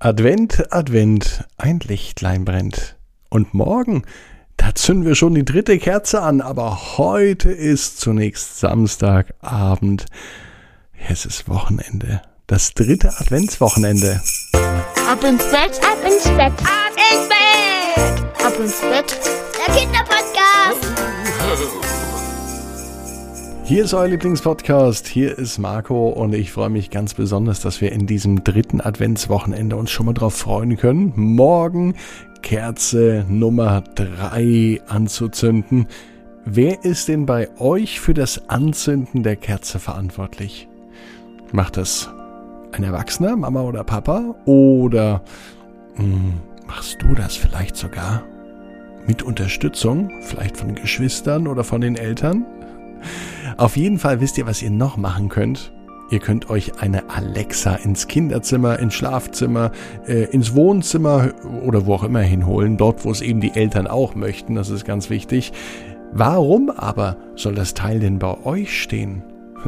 Advent, Advent, ein Lichtlein brennt. Und morgen, da zünden wir schon die dritte Kerze an, aber heute ist zunächst Samstagabend. Es ist Wochenende. Das dritte Adventswochenende. Ab ins Bett, ab ins Bett, ab ins Bett, ab ins Bett. Der Kinderpodcast. Hier ist euer Lieblingspodcast, hier ist Marco und ich freue mich ganz besonders, dass wir in diesem dritten Adventswochenende uns schon mal drauf freuen können, morgen Kerze Nummer drei anzuzünden. Wer ist denn bei euch für das Anzünden der Kerze verantwortlich? Macht das ein Erwachsener, Mama oder Papa? Oder mh, hm, machst du das vielleicht sogar? Mit Unterstützung, vielleicht von Geschwistern oder von den Eltern? Auf jeden Fall wisst ihr, was ihr noch machen könnt. Ihr könnt euch eine Alexa ins Kinderzimmer, ins Schlafzimmer, äh, ins Wohnzimmer oder wo auch immer hinholen, dort wo es eben die Eltern auch möchten, das ist ganz wichtig. Warum aber soll das Teil denn bei euch stehen?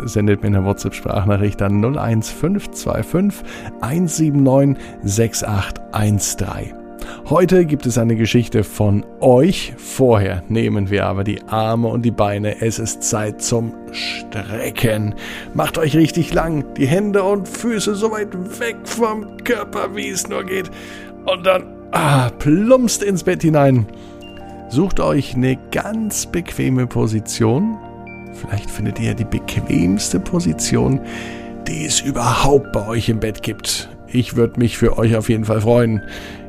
Sendet mir eine WhatsApp-Sprachnachricht an 01525 179 6813. Heute gibt es eine Geschichte von euch. Vorher nehmen wir aber die Arme und die Beine. Es ist Zeit zum Strecken. Macht euch richtig lang, die Hände und Füße so weit weg vom Körper, wie es nur geht. Und dann ah, plumpst ins Bett hinein. Sucht euch eine ganz bequeme Position. Vielleicht findet ihr die bequemste Position, die es überhaupt bei euch im Bett gibt. Ich würde mich für euch auf jeden Fall freuen.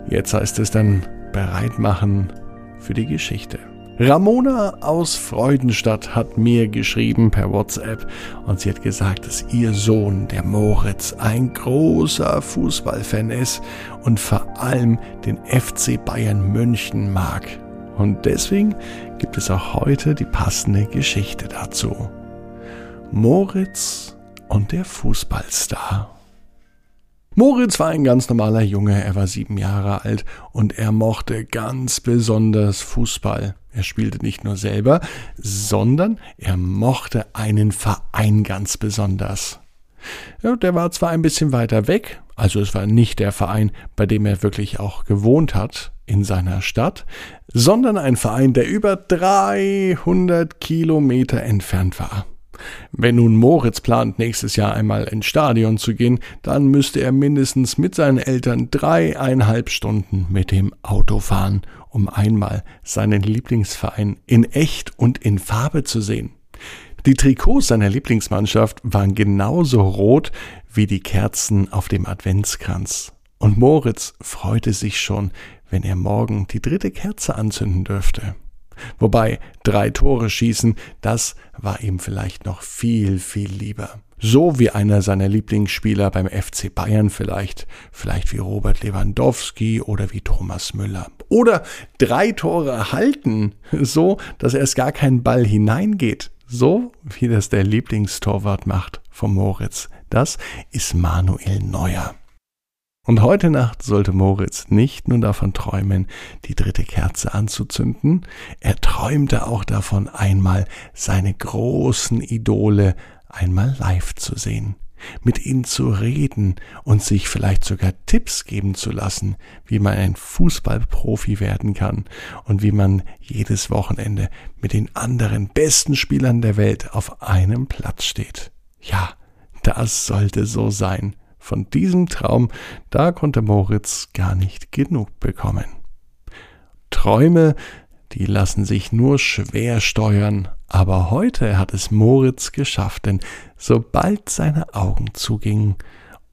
Jetzt heißt es dann bereit machen für die Geschichte. Ramona aus Freudenstadt hat mir geschrieben per WhatsApp und sie hat gesagt, dass ihr Sohn, der Moritz, ein großer Fußballfan ist und vor allem den FC Bayern München mag. Und deswegen gibt es auch heute die passende Geschichte dazu. Moritz und der Fußballstar. Moritz war ein ganz normaler Junge, er war sieben Jahre alt und er mochte ganz besonders Fußball. Er spielte nicht nur selber, sondern er mochte einen Verein ganz besonders. Ja, der war zwar ein bisschen weiter weg, also es war nicht der Verein, bei dem er wirklich auch gewohnt hat in seiner Stadt, sondern ein Verein, der über 300 Kilometer entfernt war. Wenn nun Moritz plant, nächstes Jahr einmal ins Stadion zu gehen, dann müsste er mindestens mit seinen Eltern dreieinhalb Stunden mit dem Auto fahren, um einmal seinen Lieblingsverein in echt und in Farbe zu sehen. Die Trikots seiner Lieblingsmannschaft waren genauso rot wie die Kerzen auf dem Adventskranz. Und Moritz freute sich schon, wenn er morgen die dritte Kerze anzünden dürfte. Wobei drei Tore schießen, das war ihm vielleicht noch viel, viel lieber. So wie einer seiner Lieblingsspieler beim FC Bayern vielleicht, vielleicht wie Robert Lewandowski oder wie Thomas Müller. Oder drei Tore halten, so dass erst gar kein Ball hineingeht. So wie das der Lieblingstorwart macht von Moritz. Das ist Manuel Neuer. Und heute Nacht sollte Moritz nicht nur davon träumen, die dritte Kerze anzuzünden, er träumte auch davon, einmal seine großen Idole einmal live zu sehen, mit ihnen zu reden und sich vielleicht sogar Tipps geben zu lassen, wie man ein Fußballprofi werden kann und wie man jedes Wochenende mit den anderen besten Spielern der Welt auf einem Platz steht. Ja, das sollte so sein. Von diesem Traum, da konnte Moritz gar nicht genug bekommen. Träume, die lassen sich nur schwer steuern, aber heute hat es Moritz geschafft, denn sobald seine Augen zugingen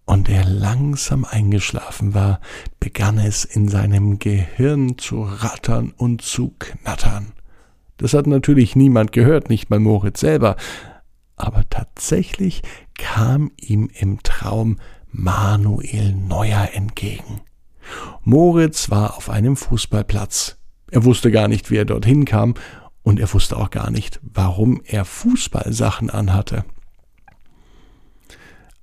und er langsam eingeschlafen war, begann es in seinem Gehirn zu rattern und zu knattern. Das hat natürlich niemand gehört, nicht mal Moritz selber, aber tatsächlich kam ihm im Traum Manuel Neuer entgegen. Moritz war auf einem Fußballplatz. Er wusste gar nicht, wie er dorthin kam, und er wusste auch gar nicht, warum er Fußballsachen anhatte.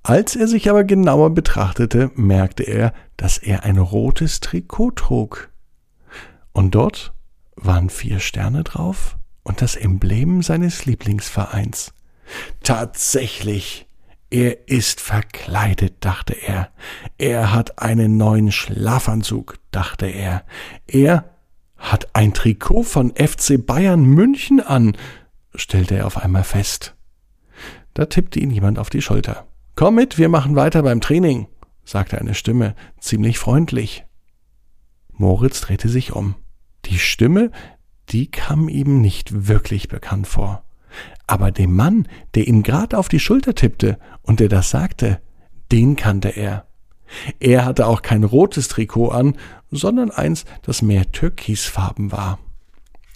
Als er sich aber genauer betrachtete, merkte er, dass er ein rotes Trikot trug. Und dort waren vier Sterne drauf und das Emblem seines Lieblingsvereins. Tatsächlich Er ist verkleidet, dachte er. Er hat einen neuen Schlafanzug, dachte er. Er hat ein Trikot von FC Bayern München an, stellte er auf einmal fest. Da tippte ihn jemand auf die Schulter. Komm mit, wir machen weiter beim Training, sagte eine Stimme, ziemlich freundlich. Moritz drehte sich um. Die Stimme, die kam ihm nicht wirklich bekannt vor. Aber dem Mann, der ihm grad auf die Schulter tippte und der das sagte, den kannte er. Er hatte auch kein rotes Trikot an, sondern eins, das mehr türkisfarben war.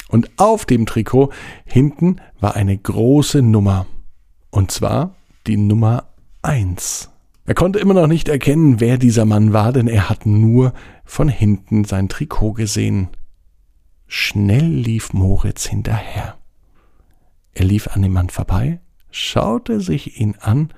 Und auf dem Trikot hinten war eine große Nummer. Und zwar die Nummer eins. Er konnte immer noch nicht erkennen, wer dieser Mann war, denn er hat nur von hinten sein Trikot gesehen. Schnell lief Moritz hinterher. Er lief an dem Mann vorbei, schaute sich ihn an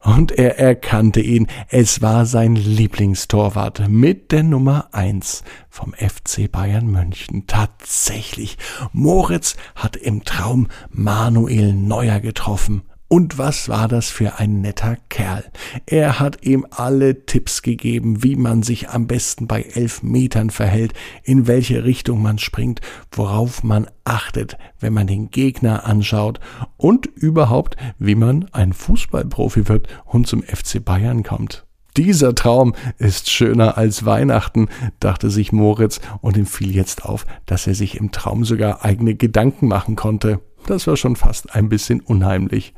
und er erkannte ihn. Es war sein Lieblingstorwart mit der Nummer eins vom FC Bayern München. Tatsächlich, Moritz hat im Traum Manuel Neuer getroffen. Und was war das für ein netter Kerl? Er hat ihm alle Tipps gegeben, wie man sich am besten bei elf Metern verhält, in welche Richtung man springt, worauf man achtet, wenn man den Gegner anschaut und überhaupt, wie man ein Fußballprofi wird und zum FC Bayern kommt. Dieser Traum ist schöner als Weihnachten, dachte sich Moritz, und ihm fiel jetzt auf, dass er sich im Traum sogar eigene Gedanken machen konnte. Das war schon fast ein bisschen unheimlich.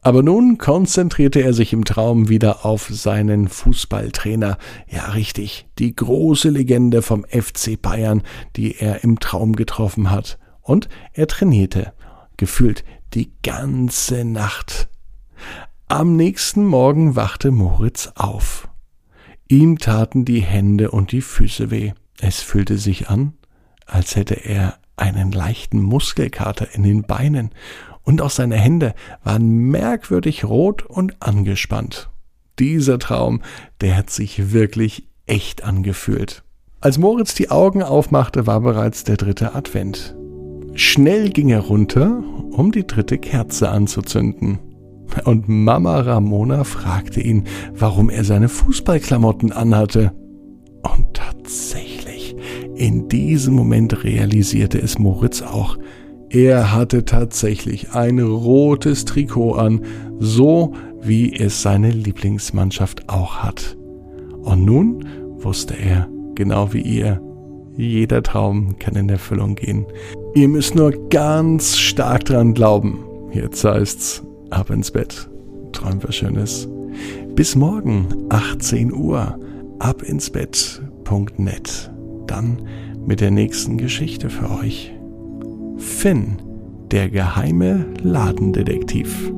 Aber nun konzentrierte er sich im Traum wieder auf seinen Fußballtrainer. Ja, richtig, die große Legende vom FC Bayern, die er im Traum getroffen hat. Und er trainierte, gefühlt die ganze Nacht. Am nächsten Morgen wachte Moritz auf. Ihm taten die Hände und die Füße weh. Es fühlte sich an, als hätte er einen leichten Muskelkater in den Beinen und auch seine Hände waren merkwürdig rot und angespannt. Dieser Traum, der hat sich wirklich echt angefühlt. Als Moritz die Augen aufmachte, war bereits der dritte Advent. Schnell ging er runter, um die dritte Kerze anzuzünden. Und Mama Ramona fragte ihn, warum er seine Fußballklamotten anhatte. Und tatsächlich in diesem Moment realisierte es Moritz auch. Er hatte tatsächlich ein rotes Trikot an, so wie es seine Lieblingsmannschaft auch hat. Und nun wusste er, genau wie ihr, jeder Traum kann in Erfüllung gehen. Ihr müsst nur ganz stark dran glauben. Jetzt heißt's ab ins Bett. Träum was Schönes. Bis morgen, 18 Uhr, abinsbett.net dann mit der nächsten Geschichte für euch. Finn, der geheime Ladendetektiv.